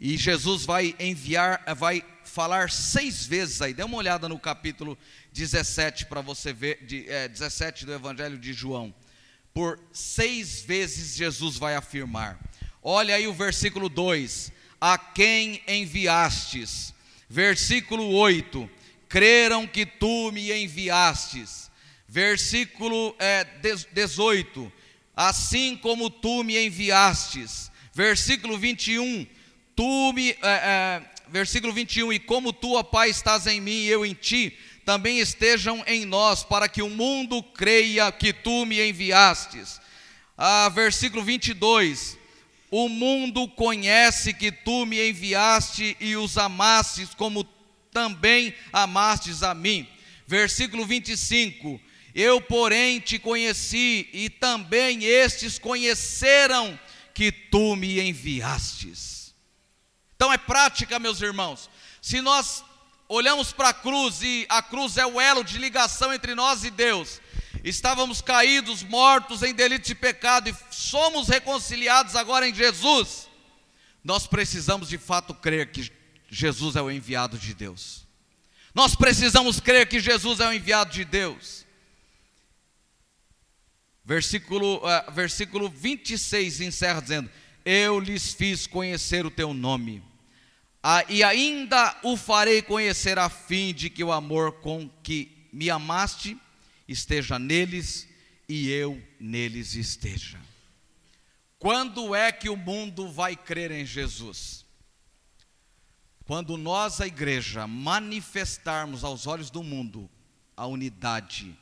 E Jesus vai enviar, vai falar seis vezes aí, dê uma olhada no capítulo 17 para você ver, de, é, 17 do Evangelho de João. Por seis vezes Jesus vai afirmar. Olha aí o versículo 2: A quem enviastes? Versículo 8: Creram que tu me enviastes. Versículo é, 18: Assim como tu me enviastes. Versículo 21: Tu me. É, é, versículo 21: E como tu, ó Pai, estás em mim e eu em ti, também estejam em nós, para que o mundo creia que tu me enviastes. Ah, versículo 22: O mundo conhece que tu me enviaste e os amastes, como também amastes a mim. Versículo 25: Eu, porém, te conheci, e também estes conheceram que tu me enviastes. Então é prática, meus irmãos. Se nós olhamos para a cruz e a cruz é o elo de ligação entre nós e Deus. estávamos caídos, mortos em delitos e pecado e somos reconciliados agora em Jesus, nós precisamos de fato crer que Jesus é o enviado de Deus. Nós precisamos crer que Jesus é o enviado de Deus. Versículo, uh, versículo 26 encerra dizendo: Eu lhes fiz conhecer o teu nome, ah, e ainda o farei conhecer a fim de que o amor com que me amaste esteja neles e eu neles esteja. Quando é que o mundo vai crer em Jesus? Quando nós, a igreja, manifestarmos aos olhos do mundo a unidade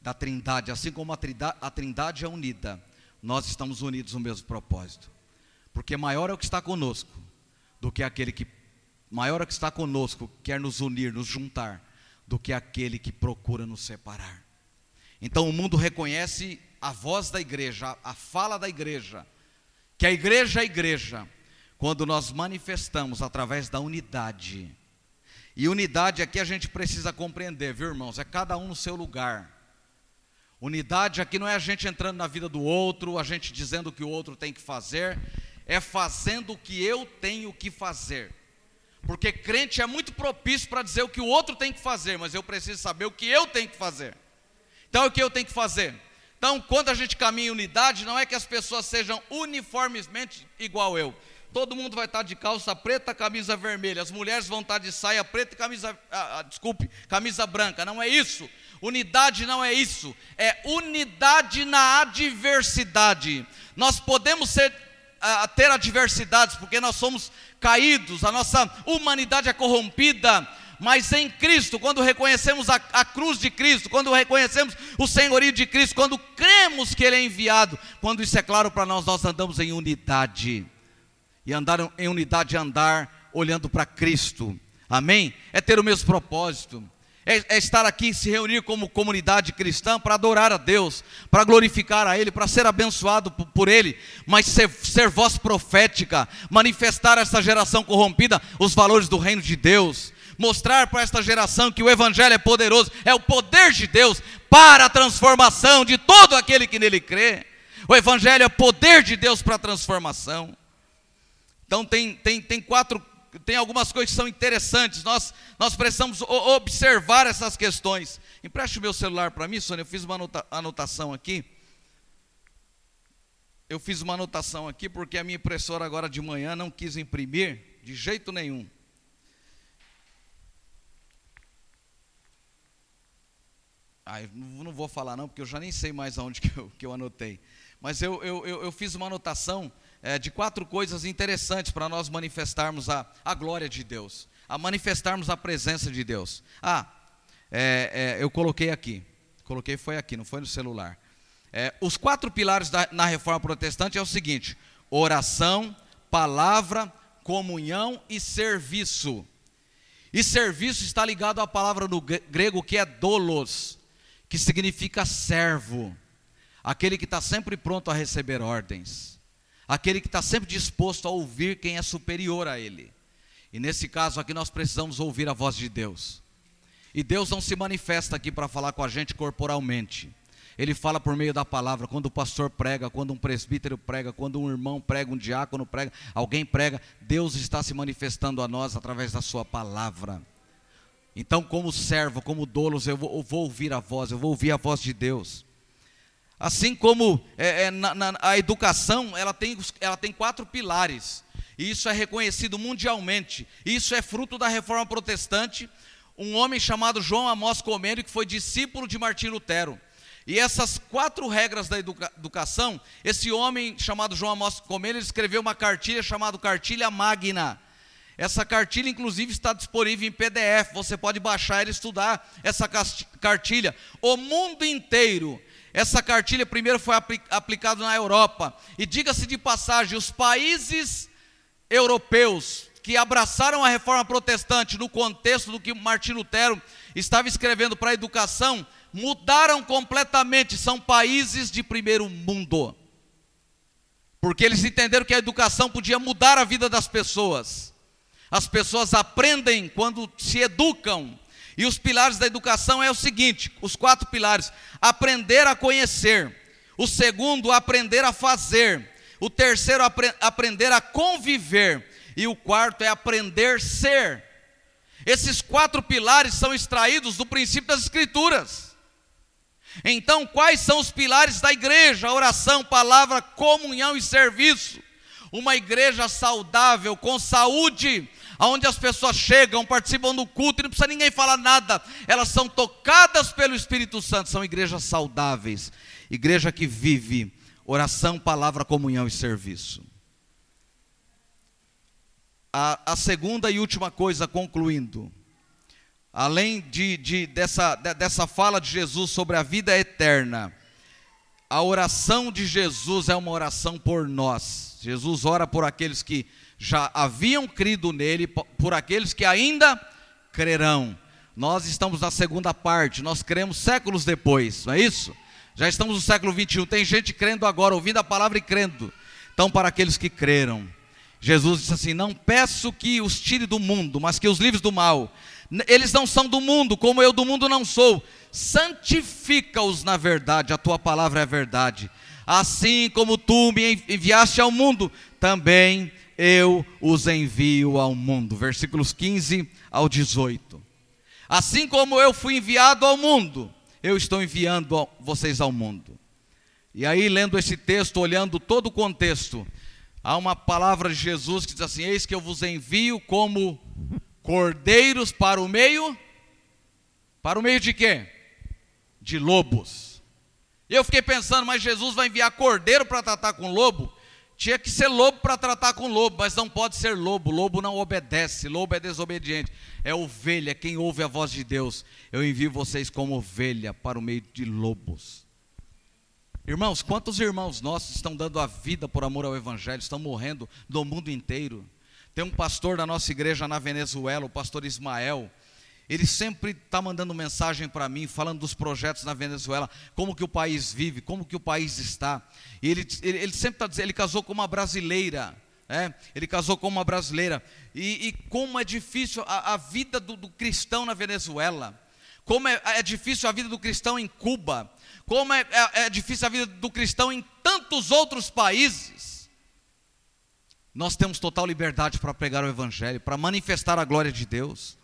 da Trindade, assim como a Trindade, a trindade é unida, nós estamos unidos no mesmo propósito. Porque maior é o que está conosco do que aquele que maior é que está conosco, quer nos unir, nos juntar, do que aquele que procura nos separar. Então o mundo reconhece a voz da igreja, a fala da igreja, que a igreja é a igreja, quando nós manifestamos através da unidade. E unidade aqui a gente precisa compreender, viu irmãos? É cada um no seu lugar. Unidade aqui não é a gente entrando na vida do outro, a gente dizendo o que o outro tem que fazer, é fazendo o que eu tenho que fazer. Porque crente é muito propício para dizer o que o outro tem que fazer, mas eu preciso saber o que eu tenho que fazer. Então, o que eu tenho que fazer? Então, quando a gente caminha em unidade, não é que as pessoas sejam uniformemente igual eu. Todo mundo vai estar de calça preta, camisa vermelha. As mulheres vão estar de saia preta e camisa, ah, ah, desculpe, camisa branca. Não é isso. Unidade não é isso. É unidade na adversidade. Nós podemos ser, ah, ter adversidades porque nós somos caídos, a nossa humanidade é corrompida mas em Cristo, quando reconhecemos a, a, cruz de Cristo, quando reconhecemos o senhorio de Cristo, quando cremos que Ele é enviado, quando isso é claro para nós, nós andamos em unidade. E andar em unidade é andar olhando para Cristo. Amém? É ter o mesmo propósito. É, é, estar aqui, se reunir como comunidade cristã para adorar a Deus, para glorificar a Ele, para ser abençoado por, por Ele, mas ser, ser voz profética, manifestar a essa geração corrompida os valores do reino de Deus, mostrar para esta geração que o Evangelho é poderoso, é o poder de Deus para a transformação de todo aquele que nele crê. O Evangelho é poder de Deus para a transformação. Então tem, tem, tem quatro, tem algumas coisas que são interessantes. Nós, nós precisamos observar essas questões. Empreste o meu celular para mim, Sônia. Eu fiz uma anota, anotação aqui. Eu fiz uma anotação aqui porque a minha impressora agora de manhã não quis imprimir de jeito nenhum. Ah, não vou falar não, porque eu já nem sei mais aonde que eu, que eu anotei. Mas eu, eu, eu, eu fiz uma anotação é, de quatro coisas interessantes para nós manifestarmos a, a glória de Deus, a manifestarmos a presença de Deus. Ah, é, é, eu coloquei aqui, coloquei foi aqui, não foi no celular. É, os quatro pilares da, na reforma protestante é o seguinte: oração, palavra, comunhão e serviço. E serviço está ligado à palavra no grego que é dolos que significa servo, aquele que está sempre pronto a receber ordens, aquele que está sempre disposto a ouvir quem é superior a ele. E nesse caso aqui nós precisamos ouvir a voz de Deus. E Deus não se manifesta aqui para falar com a gente corporalmente. Ele fala por meio da palavra. Quando o pastor prega, quando um presbítero prega, quando um irmão prega, um diácono prega, alguém prega, Deus está se manifestando a nós através da sua palavra. Então, como servo, como dolos, eu vou, eu vou, ouvir a voz, eu vou ouvir a voz de Deus. Assim como é, é, na, na, a educação, ela tem, ela tem quatro pilares, e isso é reconhecido mundialmente. Isso é fruto da reforma protestante. Um homem chamado João Amós Comênio, que foi discípulo de Martim Lutero. E essas quatro regras da educa educação, esse homem chamado João Amós Comênio escreveu uma cartilha chamada Cartilha Magna essa cartilha, inclusive, está disponível em PDF. Você pode baixar e estudar essa cartilha. O mundo inteiro. Essa cartilha primeiro foi aplicada na Europa. E diga-se de passagem, os países europeus que abraçaram a reforma protestante no contexto do que Martin Lutero estava escrevendo para a educação, mudaram completamente, são países de primeiro mundo. Porque eles entenderam que a educação podia mudar a vida das pessoas. As pessoas aprendem quando se educam. E os pilares da educação é o seguinte: os quatro pilares: aprender a conhecer, o segundo, aprender a fazer, o terceiro, apre aprender a conviver, e o quarto é aprender a ser. Esses quatro pilares são extraídos do princípio das Escrituras. Então, quais são os pilares da igreja? Oração, palavra, comunhão e serviço. Uma igreja saudável, com saúde, onde as pessoas chegam, participam do culto e não precisa ninguém falar nada, elas são tocadas pelo Espírito Santo, são igrejas saudáveis, igreja que vive oração, palavra, comunhão e serviço. A, a segunda e última coisa, concluindo, além de, de, dessa, de, dessa fala de Jesus sobre a vida eterna, a oração de Jesus é uma oração por nós. Jesus ora por aqueles que já haviam crido nele, por aqueles que ainda crerão. Nós estamos na segunda parte, nós cremos séculos depois, não é isso? Já estamos no século 21, tem gente crendo agora, ouvindo a palavra e crendo. Então, para aqueles que creram, Jesus disse assim: Não peço que os tire do mundo, mas que os livres do mal. Eles não são do mundo, como eu do mundo não sou. Santifica-os na verdade, a tua palavra é verdade. Assim como tu me enviaste ao mundo, também eu os envio ao mundo. Versículos 15 ao 18. Assim como eu fui enviado ao mundo, eu estou enviando vocês ao mundo. E aí, lendo esse texto, olhando todo o contexto, há uma palavra de Jesus que diz assim: Eis que eu vos envio como cordeiros para o meio. Para o meio de quê? De lobos. Eu fiquei pensando, mas Jesus vai enviar cordeiro para tratar com lobo? Tinha que ser lobo para tratar com lobo, mas não pode ser lobo. Lobo não obedece, lobo é desobediente. É ovelha, quem ouve a voz de Deus. Eu envio vocês como ovelha para o meio de lobos. Irmãos, quantos irmãos nossos estão dando a vida por amor ao Evangelho, estão morrendo do mundo inteiro? Tem um pastor da nossa igreja na Venezuela, o pastor Ismael. Ele sempre está mandando mensagem para mim, falando dos projetos na Venezuela, como que o país vive, como que o país está. E ele, ele, ele sempre está dizendo, ele casou com uma brasileira, é, ele casou com uma brasileira. E, e como é difícil a, a vida do, do, cristão na Venezuela, como é, é, difícil a vida do cristão em Cuba, como é, é, é difícil a vida do cristão em tantos outros países. Nós temos total liberdade para pregar o Evangelho, para manifestar a glória de Deus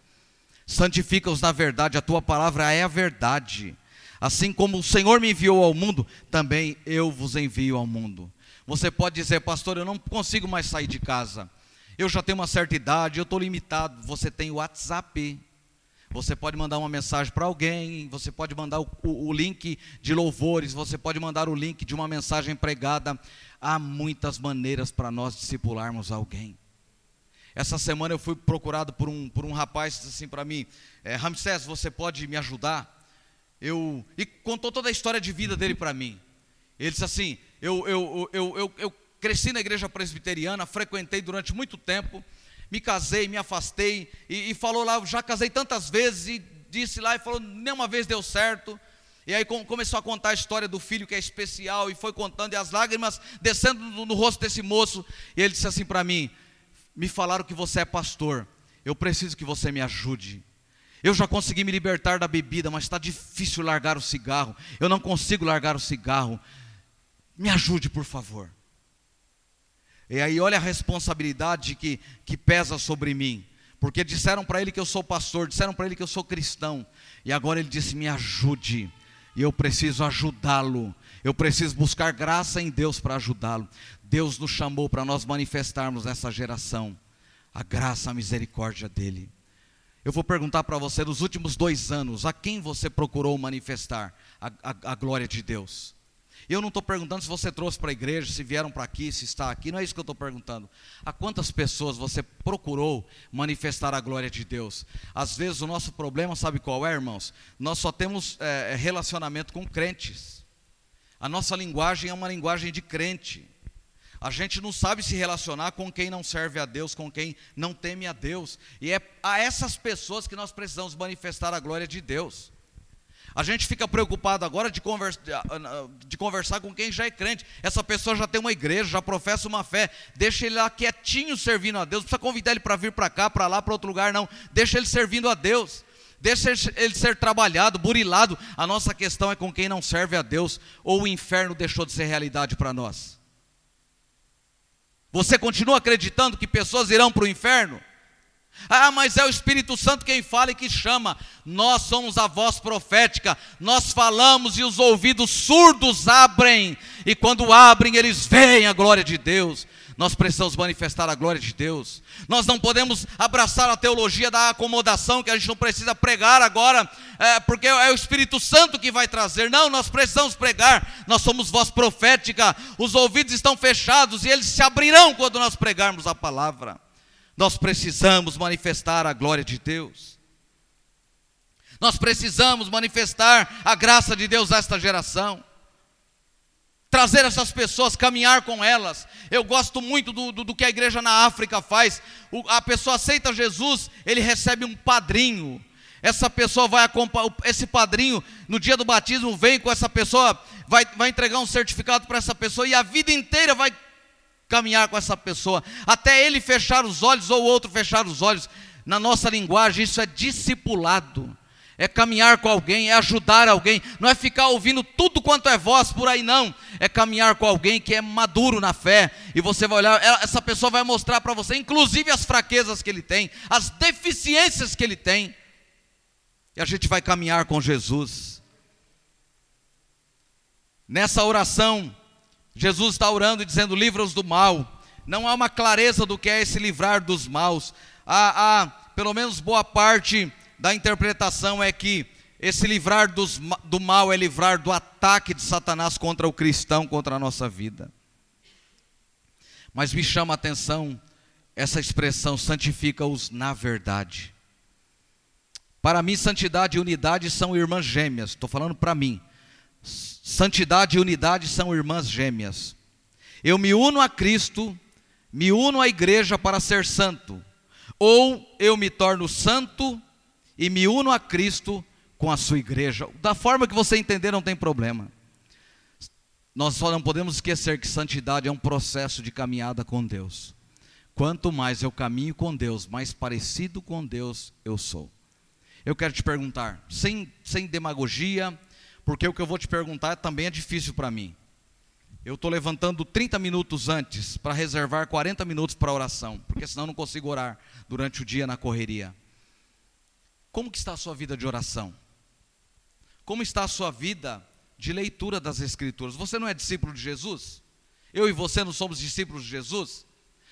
santifica-os na verdade, a tua palavra é a verdade. Assim como o Senhor me enviou ao mundo, também eu vos envio ao mundo. Você pode dizer, pastor, eu não consigo mais sair de casa. Eu já tenho uma certa idade, eu estou limitado. Você tem o WhatsApp. Você pode mandar uma mensagem para alguém, você pode mandar o, o, o, link de louvores, você pode mandar o link de uma mensagem pregada. Há muitas maneiras para nós discipularmos alguém. Essa semana eu fui procurado por um, por um rapaz disse assim para mim: é, Ramsés, você pode me ajudar? Eu, e contou toda a história de vida dele para mim. Ele disse assim: eu, eu, eu, eu, eu cresci na igreja presbiteriana, frequentei durante muito tempo, me casei, me afastei, e, e falou lá, já casei tantas vezes, e disse lá, e falou, nenhuma vez deu certo. E aí começou a contar a história do filho que é especial, e foi contando, e as lágrimas descendo no, no rosto desse moço, e ele disse assim para mim: me falaram que você é pastor. Eu preciso que você me ajude. Eu já consegui me libertar da bebida, mas está difícil largar o cigarro. Eu não consigo largar o cigarro. Me ajude, por favor. E aí, olha a responsabilidade que, que pesa sobre mim. Porque disseram para ele que eu sou pastor, disseram para ele que eu sou cristão. E agora ele disse: Me ajude. E eu preciso ajudá-lo. Eu preciso buscar graça em Deus para ajudá-lo. Deus nos chamou para nós manifestarmos nessa geração a graça, a misericórdia dEle. Eu vou perguntar para você, nos últimos dois anos, a quem você procurou manifestar a, a, a glória de Deus? Eu não estou perguntando se você trouxe para a igreja, se vieram para aqui, se está aqui, não é isso que eu estou perguntando. A quantas pessoas você procurou manifestar a glória de Deus? Às vezes o nosso problema, sabe qual é, irmãos? Nós só temos é, relacionamento com crentes. A nossa linguagem é uma linguagem de crente. A gente não sabe se relacionar com quem não serve a Deus, com quem não teme a Deus. E é a essas pessoas que nós precisamos manifestar a glória de Deus. A gente fica preocupado agora de, conversa, de, conversar com quem já é crente. Essa pessoa já tem uma igreja, já professa uma fé. Deixa ele lá quietinho servindo a Deus. Não precisa convidar ele para vir para cá, para lá, para outro lugar, não. Deixa ele servindo a Deus. deixa ele ser trabalhado, burilado. A nossa questão é com quem não serve a Deus, ou o inferno deixou de ser realidade para nós. Você continua acreditando que pessoas irão para o inferno? Ah, mas é o Espírito Santo quem fala e que chama. Nós somos a voz profética. Nós falamos e os ouvidos surdos abrem. E quando abrem, eles veem a glória de Deus. Nós precisamos manifestar a glória de Deus. Nós não podemos abraçar a teologia da acomodação, que a gente não precisa pregar agora, é, porque é o Espírito Santo que vai trazer. Não, nós precisamos pregar. Nós somos voz profética. Os ouvidos estão fechados e eles se abrirão quando nós pregarmos a palavra. Nós precisamos manifestar a glória de Deus. Nós precisamos manifestar a graça de Deus a esta geração. Trazer essas pessoas, caminhar com elas. Eu gosto muito do, do, do que a igreja na África faz. O, a pessoa aceita Jesus, ele recebe um padrinho. Essa pessoa vai acompanhar, esse padrinho, no dia do batismo, vem com essa pessoa, vai, vai entregar um certificado para essa pessoa, e a vida inteira vai caminhar com essa pessoa, até ele fechar os olhos ou o outro fechar os olhos. Na nossa linguagem, isso é discipulado. É caminhar com alguém, é ajudar alguém, não é ficar ouvindo tudo quanto é voz por aí, não. É caminhar com alguém que é maduro na fé, e você vai olhar, essa pessoa vai mostrar para você, inclusive as fraquezas que ele tem, as deficiências que ele tem, e a gente vai caminhar com Jesus. Nessa oração, Jesus está orando e dizendo: livra-os do mal. Não há uma clareza do que é esse livrar dos maus. Há, há pelo menos boa parte da interpretação é que esse livrar dos, do mal é livrar do ataque de Satanás contra o cristão, contra a nossa vida. Mas me chama a atenção essa expressão, santifica-os na verdade. Para mim, santidade e unidade são irmãs gêmeas, estou falando para mim. Santidade e unidade são irmãs gêmeas. Eu me uno a Cristo, me uno à igreja para ser santo, ou eu me torno santo e me uno a Cristo com a sua igreja. Da forma que você entender, não tem problema. Nós só não podemos esquecer que santidade é um processo de caminhada com Deus. Quanto mais eu caminho com Deus, mais parecido com Deus eu sou. Eu quero te perguntar, sem, sem demagogia, porque o que eu vou te perguntar também é difícil para mim. Eu estou levantando 30 minutos antes para reservar 40 minutos para oração, porque senão não consigo orar durante o dia na correria. Como que está a sua vida de oração? Como está a sua vida de leitura das Escrituras? Você não é discípulo de Jesus? Eu e você não somos discípulos de Jesus?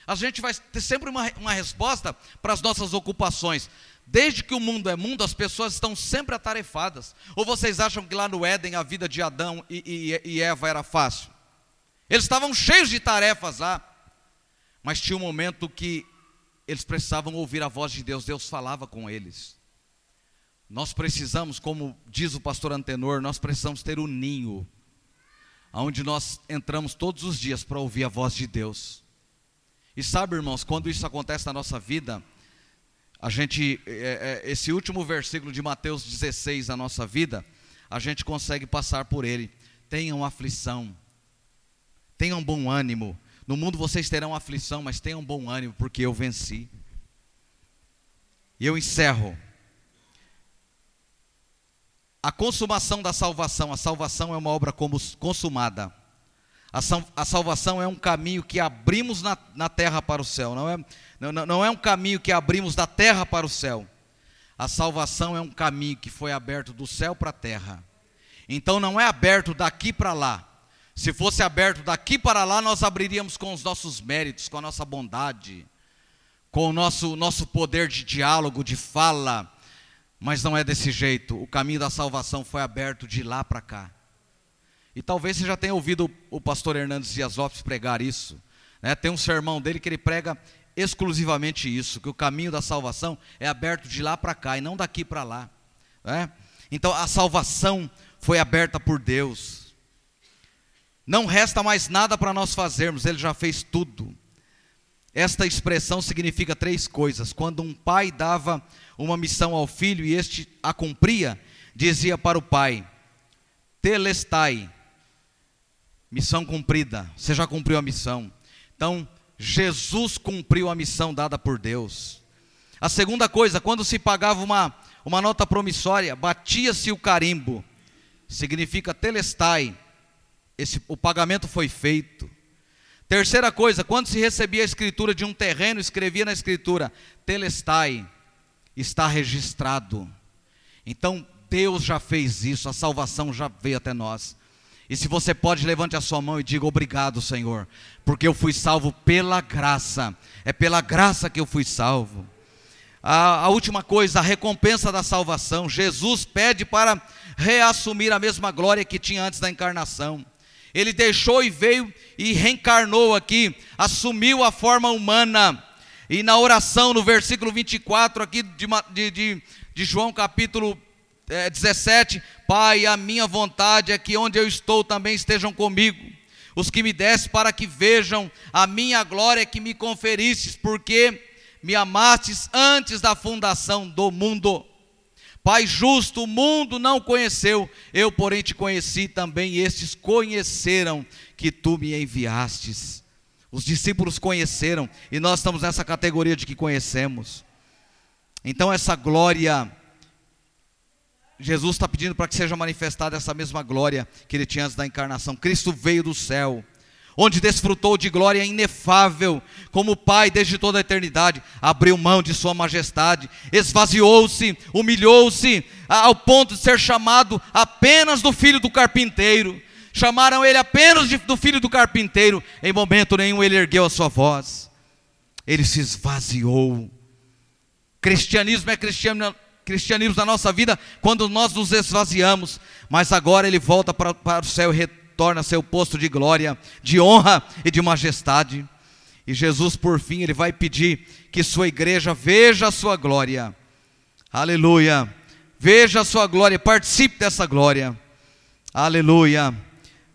A gente vai ter sempre uma, uma resposta para as nossas ocupações. Desde que o mundo é mundo, as pessoas estão sempre atarefadas. Ou vocês acham que lá no Éden a vida de Adão e, e, e Eva era fácil? Eles estavam cheios de tarefas lá. Mas tinha um momento que eles precisavam ouvir a voz de Deus, Deus falava com eles. Nós precisamos, como diz o pastor Antenor, nós precisamos ter um ninho, onde nós entramos todos os dias para ouvir a voz de Deus. E sabe, irmãos, quando isso acontece na nossa vida, a gente, é, é, esse último versículo de Mateus 16 na nossa vida, a gente consegue passar por ele. Tenham aflição, tenham bom ânimo. No mundo vocês terão aflição, mas tenham bom ânimo, porque eu venci. E eu encerro. A consumação da salvação, a salvação é uma obra consumada. A, salvação é um caminho que abrimos na, na terra para o céu, não é, não, não é um caminho que abrimos da terra para o céu. A salvação é um caminho que foi aberto do céu para a terra. Então não é aberto daqui para lá. Se fosse aberto daqui para lá, nós abriríamos com os nossos méritos, com a nossa bondade, com o nosso, nosso poder de diálogo, de fala. Mas não é desse jeito. O caminho da salvação foi aberto de lá para cá. E talvez você já tenha ouvido o pastor Hernandes Dias Lopes pregar isso. Né? Tem um sermão dele que ele prega exclusivamente isso, que o caminho da salvação é aberto de lá para cá e não daqui para lá. Né? Então a salvação foi aberta por Deus. Não resta mais nada para nós fazermos, Ele já fez tudo. Esta expressão significa três coisas. Quando um pai dava uma missão ao filho e este a cumpria, dizia para o pai: Telestai, Missão cumprida. Você já cumpriu a missão. Então, Jesus cumpriu a missão dada por Deus. A segunda coisa, quando se pagava uma, uma nota promissória, batia-se o carimbo, significa telestai, esse, o pagamento foi feito. Terceira coisa, quando se recebia a escritura de um terreno, escrevia na escritura, telestai, está registrado. Então, Deus já fez isso, a salvação já veio até nós. E se você pode, levante a sua mão e diga obrigado, Senhor, porque eu fui salvo pela graça. É pela graça que eu fui salvo. A, a, última coisa, a recompensa da salvação. Jesus pede para reassumir a mesma glória que tinha antes da encarnação. Ele deixou e veio e reencarnou aqui, assumiu a forma humana. E na oração, no versículo 24 aqui de, de, de João capítulo é, 17: Pai, a minha vontade é que onde eu estou também estejam comigo. Os que me deste para que vejam a minha glória que me conferistes, porque me amastes antes da fundação do mundo. Pai justo, o mundo não conheceu, eu, porém, te conheci também, e estes conheceram que tu me enviastes. Os discípulos conheceram, e nós estamos nessa categoria de que conhecemos. Então, essa glória, Jesus está pedindo para que seja manifestada essa mesma glória que ele tinha antes da encarnação. Cristo veio do céu onde desfrutou de glória inefável, como Pai desde toda a eternidade, abriu mão de Sua majestade, esvaziou-se, humilhou-se, ao ponto de ser chamado apenas do filho do carpinteiro. Chamaram ele apenas de, do filho do carpinteiro, em momento nenhum ele ergueu a sua voz, ele se esvaziou. Cristianismo é cristiano, cristianismo na nossa vida quando nós nos esvaziamos, mas agora ele volta para, para o céu e retorna torna seu posto de glória, de honra e de majestade. E Jesus, por fim, ele vai pedir que sua igreja veja a sua glória. Aleluia. Veja a sua glória, participe dessa glória. Aleluia.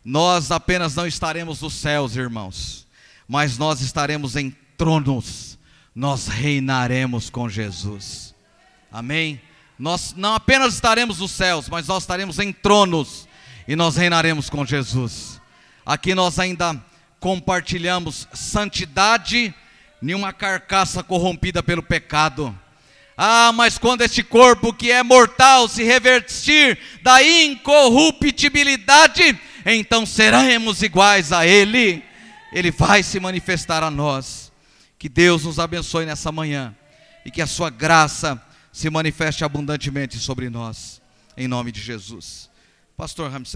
Nós apenas não estaremos nos céus, irmãos, mas nós estaremos em tronos. Nós reinaremos com Jesus. Amém. Nós não apenas estaremos nos céus, mas nós estaremos em tronos e nós reinaremos com Jesus. Aqui nós ainda compartilhamos santidade em uma carcaça corrompida pelo pecado. Ah, mas quando este corpo que é mortal se revertir da incorruptibilidade, então seremos iguais a Ele. Ele vai se manifestar a nós. Que Deus nos abençoe nessa manhã e que a Sua graça se manifeste abundantemente sobre nós. Em nome de Jesus. Pastor Ramsey.